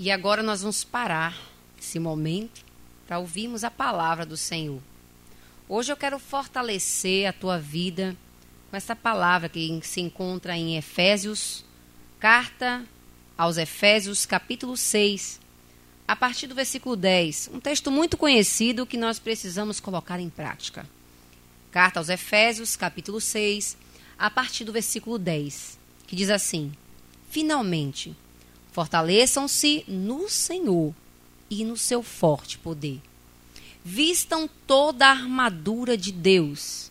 E agora nós vamos parar esse momento para ouvirmos a palavra do Senhor. Hoje eu quero fortalecer a tua vida com essa palavra que se encontra em Efésios, carta aos Efésios, capítulo 6, a partir do versículo 10. Um texto muito conhecido que nós precisamos colocar em prática. Carta aos Efésios, capítulo 6, a partir do versículo 10, que diz assim: Finalmente, Fortaleçam-se no Senhor e no seu forte poder. Vistam toda a armadura de Deus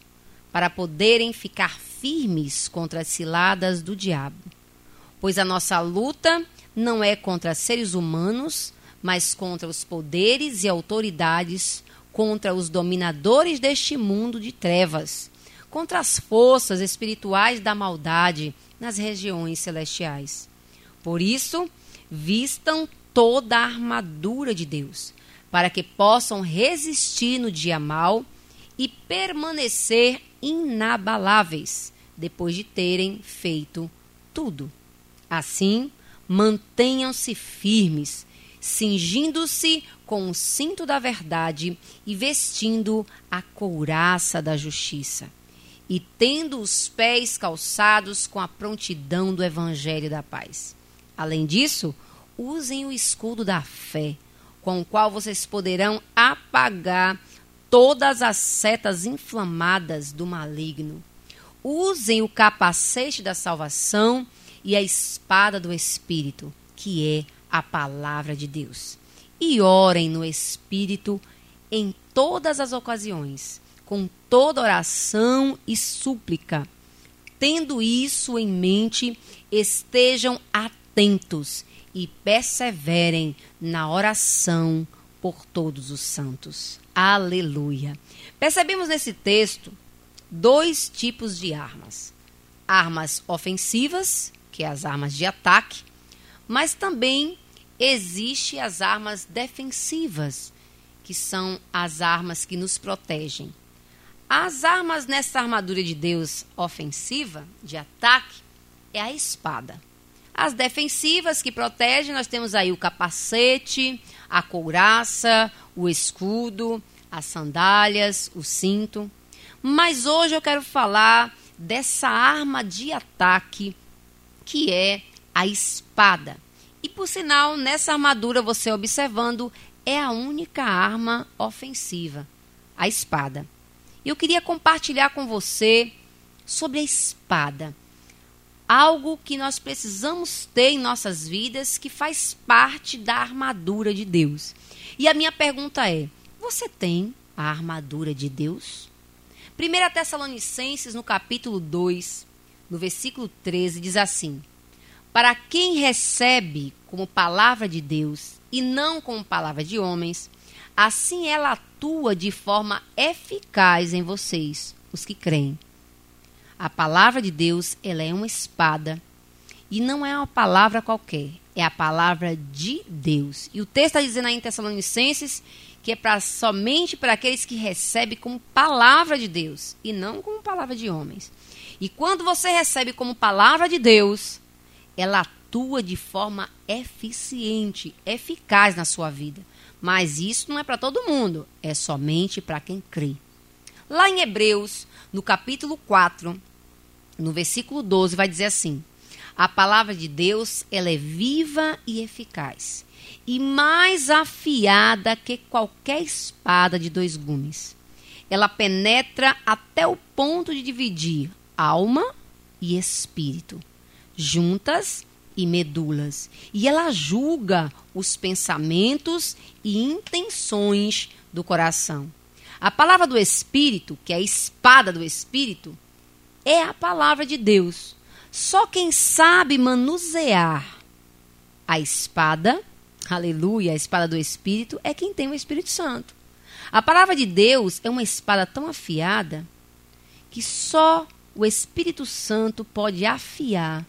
para poderem ficar firmes contra as ciladas do diabo. Pois a nossa luta não é contra seres humanos, mas contra os poderes e autoridades, contra os dominadores deste mundo de trevas, contra as forças espirituais da maldade nas regiões celestiais. Por isso, vistam toda a armadura de Deus, para que possam resistir no dia mal e permanecer inabaláveis depois de terem feito tudo. Assim, mantenham-se firmes, cingindo-se com o cinto da verdade e vestindo a couraça da justiça, e tendo os pés calçados com a prontidão do evangelho da paz. Além disso, usem o escudo da fé, com o qual vocês poderão apagar todas as setas inflamadas do maligno. Usem o capacete da salvação e a espada do Espírito, que é a palavra de Deus. E orem no Espírito em todas as ocasiões, com toda oração e súplica. Tendo isso em mente, estejam atentos atentos e perseverem na oração por todos os santos. Aleluia. Percebemos nesse texto dois tipos de armas: armas ofensivas, que é as armas de ataque, mas também existe as armas defensivas, que são as armas que nos protegem. As armas nessa armadura de Deus ofensiva, de ataque, é a espada. As defensivas que protegem, nós temos aí o capacete, a couraça, o escudo, as sandálias, o cinto. Mas hoje eu quero falar dessa arma de ataque que é a espada. E por sinal, nessa armadura, você observando, é a única arma ofensiva, a espada. Eu queria compartilhar com você sobre a espada algo que nós precisamos ter em nossas vidas que faz parte da armadura de Deus. E a minha pergunta é: você tem a armadura de Deus? 1 Tessalonicenses, no capítulo 2, no versículo 13, diz assim: Para quem recebe como palavra de Deus e não como palavra de homens, assim ela atua de forma eficaz em vocês, os que creem. A palavra de Deus, ela é uma espada. E não é uma palavra qualquer, é a palavra de Deus. E o texto está dizendo aí em Tessalonicenses que é pra, somente para aqueles que recebem como palavra de Deus e não como palavra de homens. E quando você recebe como palavra de Deus, ela atua de forma eficiente, eficaz na sua vida. Mas isso não é para todo mundo, é somente para quem crê. Lá em Hebreus, no capítulo 4, no versículo 12, vai dizer assim: A palavra de Deus, ela é viva e eficaz, e mais afiada que qualquer espada de dois gumes. Ela penetra até o ponto de dividir alma e espírito, juntas e medulas, e ela julga os pensamentos e intenções do coração. A palavra do Espírito, que é a espada do Espírito, é a palavra de Deus. Só quem sabe manusear a espada, aleluia, a espada do Espírito, é quem tem o Espírito Santo. A palavra de Deus é uma espada tão afiada que só o Espírito Santo pode afiar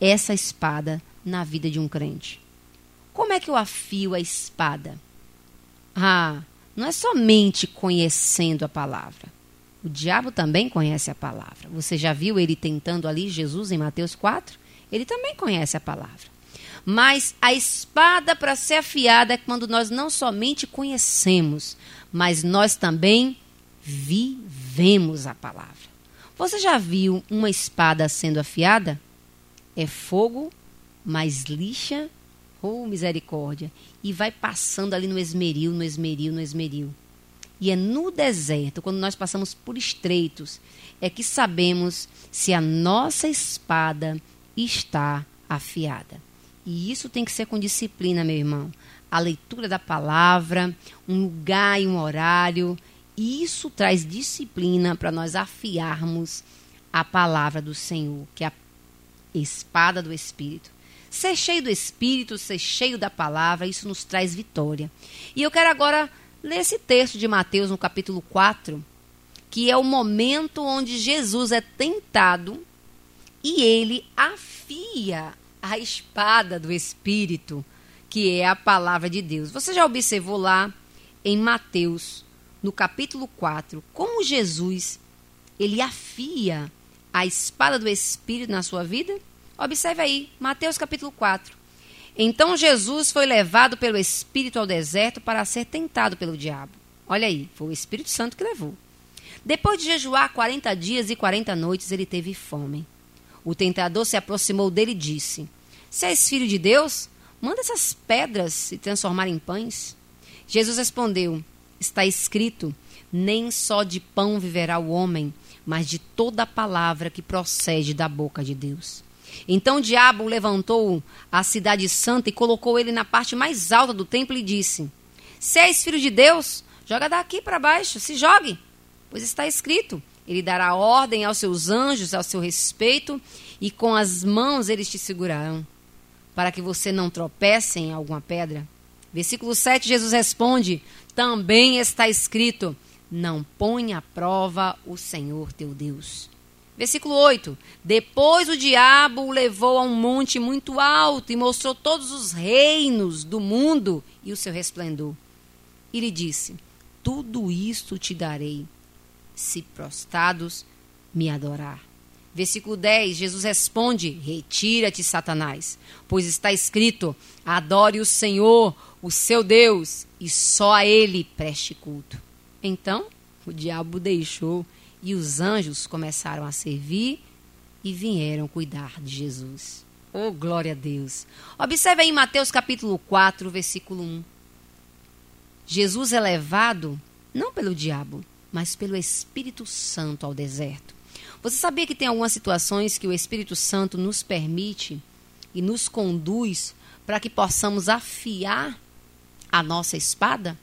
essa espada na vida de um crente. Como é que eu afio a espada? Ah, não é somente conhecendo a palavra. O diabo também conhece a palavra. Você já viu ele tentando ali Jesus em Mateus 4? Ele também conhece a palavra. Mas a espada para ser afiada é quando nós não somente conhecemos, mas nós também vivemos a palavra. Você já viu uma espada sendo afiada? É fogo, mas lixa, oh, misericórdia, e vai passando ali no esmeril, no esmeril, no esmeril. E é no deserto, quando nós passamos por estreitos, é que sabemos se a nossa espada está afiada. E isso tem que ser com disciplina, meu irmão. A leitura da palavra, um lugar e um horário. E isso traz disciplina para nós afiarmos a palavra do Senhor, que é a espada do Espírito. Ser cheio do Espírito, ser cheio da palavra, isso nos traz vitória. E eu quero agora ler esse texto de Mateus no capítulo 4, que é o momento onde Jesus é tentado e ele afia a espada do Espírito, que é a palavra de Deus. Você já observou lá em Mateus, no capítulo 4, como Jesus ele afia a espada do Espírito na sua vida? Observe aí, Mateus capítulo 4. Então Jesus foi levado pelo Espírito ao deserto para ser tentado pelo diabo. Olha aí, foi o Espírito Santo que levou. Depois de jejuar 40 dias e 40 noites, ele teve fome. O tentador se aproximou dele e disse: se és filho de Deus, manda essas pedras se transformarem em pães. Jesus respondeu: Está escrito: Nem só de pão viverá o homem, mas de toda a palavra que procede da boca de Deus. Então o diabo levantou a cidade santa e colocou ele na parte mais alta do templo e disse: Se és filho de Deus, joga daqui para baixo, se jogue, pois está escrito: Ele dará ordem aos seus anjos ao seu respeito, e com as mãos eles te segurarão para que você não tropece em alguma pedra? Versículo 7, Jesus responde: Também está escrito: Não ponha à prova o Senhor teu Deus. Versículo 8: Depois o diabo o levou a um monte muito alto e mostrou todos os reinos do mundo e o seu resplendor. E lhe disse: Tudo isto te darei, se prostrados me adorar. Versículo 10, Jesus responde: Retira-te, Satanás, pois está escrito: Adore o Senhor, o seu Deus, e só a ele preste culto. Então, o diabo deixou e os anjos começaram a servir e vieram cuidar de Jesus. Oh, glória a Deus. Observe aí Mateus capítulo 4, versículo 1. Jesus é levado não pelo diabo, mas pelo Espírito Santo ao deserto você sabia que tem algumas situações que o Espírito Santo nos permite e nos conduz para que possamos afiar a nossa espada?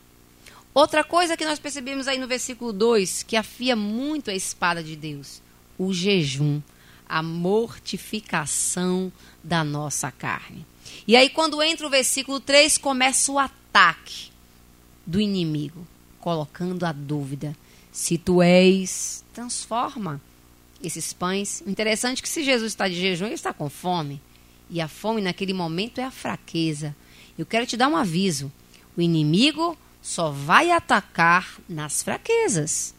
Outra coisa que nós percebemos aí no versículo 2, que afia muito a espada de Deus, o jejum, a mortificação da nossa carne. E aí, quando entra o versículo 3, começa o ataque do inimigo, colocando a dúvida: se tu és, transforma esses pães. O interessante é que se Jesus está de jejum, ele está com fome. E a fome naquele momento é a fraqueza. Eu quero te dar um aviso: o inimigo só vai atacar nas fraquezas.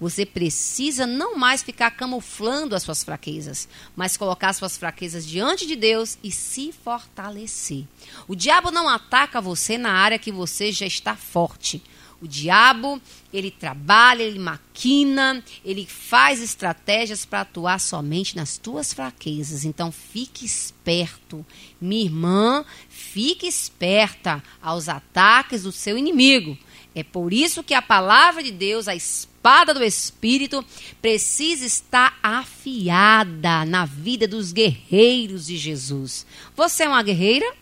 Você precisa não mais ficar camuflando as suas fraquezas, mas colocar as suas fraquezas diante de Deus e se fortalecer. O diabo não ataca você na área que você já está forte. O diabo, ele trabalha, ele maquina, ele faz estratégias para atuar somente nas tuas fraquezas. Então fique esperto, minha irmã, fique esperta aos ataques do seu inimigo. É por isso que a palavra de Deus, a espada do Espírito, precisa estar afiada na vida dos guerreiros de Jesus. Você é uma guerreira?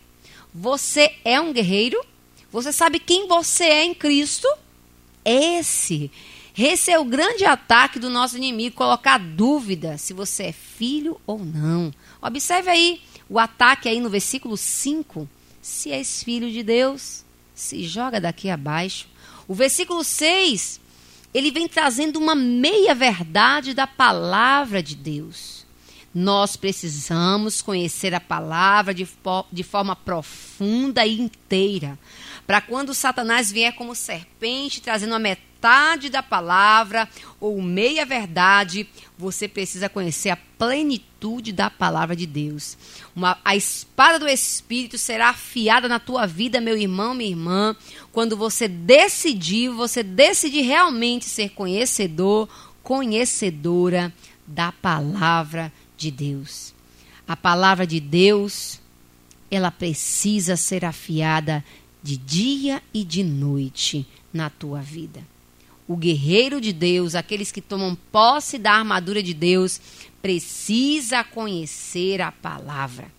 Você é um guerreiro? Você sabe quem você é em Cristo? Esse. Esse é o grande ataque do nosso inimigo, colocar dúvida se você é filho ou não. Observe aí o ataque aí no versículo 5. Se és filho de Deus, se joga daqui abaixo. O versículo 6, ele vem trazendo uma meia verdade da palavra de Deus. Nós precisamos conhecer a palavra de, de forma profunda e inteira para quando Satanás vier como serpente, trazendo uma metade da palavra ou meia verdade, você precisa conhecer a plenitude da palavra de Deus. Uma, a espada do Espírito será afiada na tua vida, meu irmão, minha irmã, quando você decidir, você decidir realmente ser conhecedor, conhecedora da palavra de Deus. A palavra de Deus, ela precisa ser afiada de dia e de noite na tua vida. O guerreiro de Deus, aqueles que tomam posse da armadura de Deus, precisa conhecer a palavra.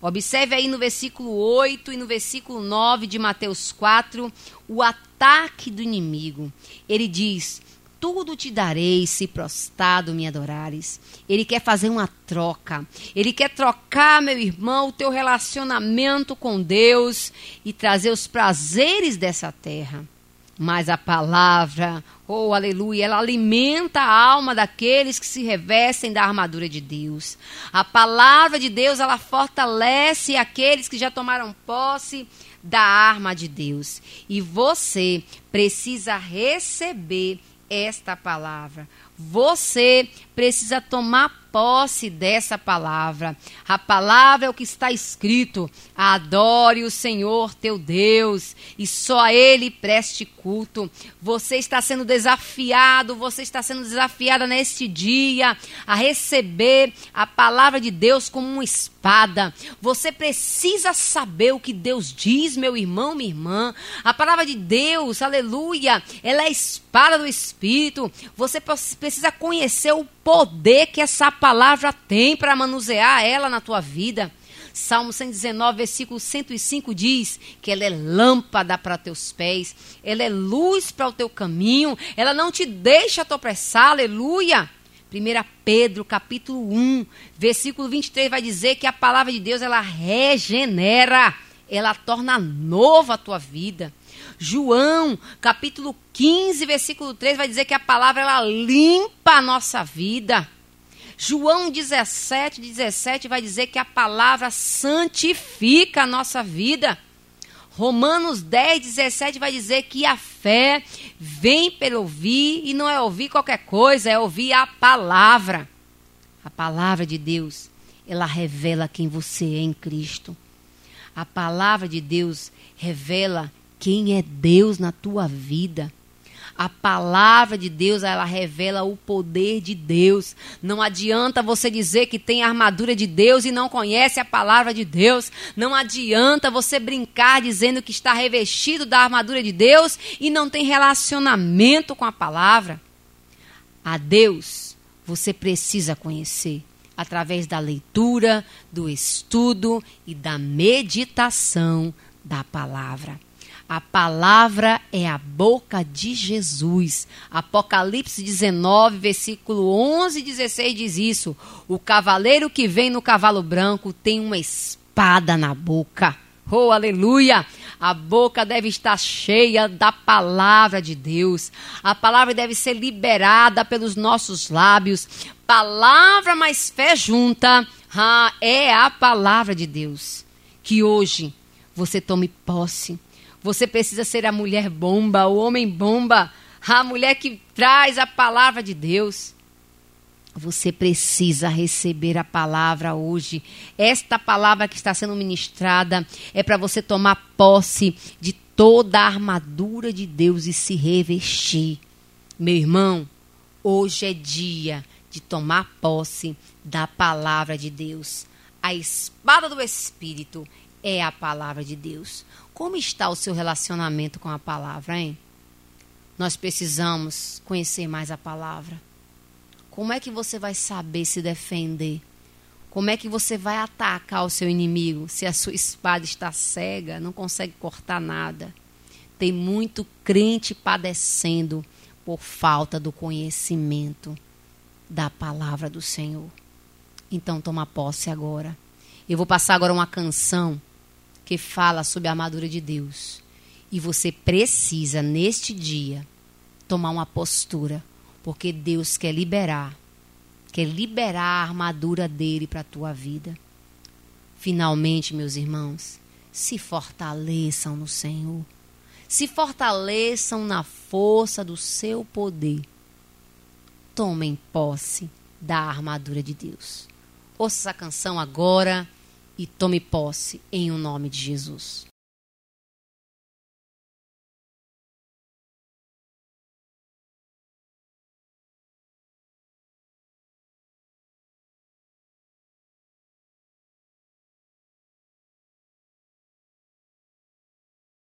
Observe aí no versículo 8 e no versículo 9 de Mateus 4 o ataque do inimigo. Ele diz: tudo te darei se prostrado me adorares. Ele quer fazer uma troca. Ele quer trocar, meu irmão, o teu relacionamento com Deus e trazer os prazeres dessa terra. Mas a palavra, oh aleluia, ela alimenta a alma daqueles que se revestem da armadura de Deus. A palavra de Deus, ela fortalece aqueles que já tomaram posse da arma de Deus. E você precisa receber esta palavra. Você precisa tomar posse dessa palavra. A palavra é o que está escrito: adore o Senhor teu Deus e só a Ele preste culto. Você está sendo desafiado, você está sendo desafiada neste dia a receber a palavra de Deus como uma espada. Você precisa saber o que Deus diz, meu irmão, minha irmã. A palavra de Deus, aleluia, ela é a espada do Espírito. Você precisa conhecer o poder que essa palavra tem para manusear ela na tua vida. Salmo 119, versículo 105 diz que ela é lâmpada para teus pés, ela é luz para o teu caminho, ela não te deixa tropeçar, aleluia. 1 Pedro, capítulo 1, versículo 23 vai dizer que a palavra de Deus ela regenera, ela torna nova a tua vida. João, capítulo 15, versículo 3 vai dizer que a palavra ela limpa a nossa vida. João 17, 17 vai dizer que a palavra santifica a nossa vida. Romanos 10, 17 vai dizer que a fé vem pelo ouvir e não é ouvir qualquer coisa, é ouvir a palavra. A palavra de Deus, ela revela quem você é em Cristo. A palavra de Deus revela quem é Deus na tua vida. A palavra de Deus, ela revela o poder de Deus. Não adianta você dizer que tem a armadura de Deus e não conhece a palavra de Deus. Não adianta você brincar dizendo que está revestido da armadura de Deus e não tem relacionamento com a palavra. A Deus você precisa conhecer através da leitura, do estudo e da meditação da palavra. A palavra é a boca de Jesus. Apocalipse 19, versículo 11 e 16 diz isso. O cavaleiro que vem no cavalo branco tem uma espada na boca. Oh, aleluia! A boca deve estar cheia da palavra de Deus. A palavra deve ser liberada pelos nossos lábios. Palavra mais fé junta ah, é a palavra de Deus. Que hoje você tome posse você precisa ser a mulher bomba, o homem bomba, a mulher que traz a palavra de Deus. Você precisa receber a palavra hoje. Esta palavra que está sendo ministrada é para você tomar posse de toda a armadura de Deus e se revestir. Meu irmão, hoje é dia de tomar posse da palavra de Deus. A espada do Espírito é a palavra de Deus. Como está o seu relacionamento com a palavra, hein? Nós precisamos conhecer mais a palavra. Como é que você vai saber se defender? Como é que você vai atacar o seu inimigo se a sua espada está cega, não consegue cortar nada? Tem muito crente padecendo por falta do conhecimento da palavra do Senhor. Então toma posse agora. Eu vou passar agora uma canção que fala sobre a armadura de Deus. E você precisa, neste dia, tomar uma postura, porque Deus quer liberar, quer liberar a armadura dele para a tua vida. Finalmente, meus irmãos, se fortaleçam no Senhor. se fortaleçam na força do seu poder. Tomem posse da armadura de Deus. Ouça essa canção agora e tome posse em o nome de Jesus.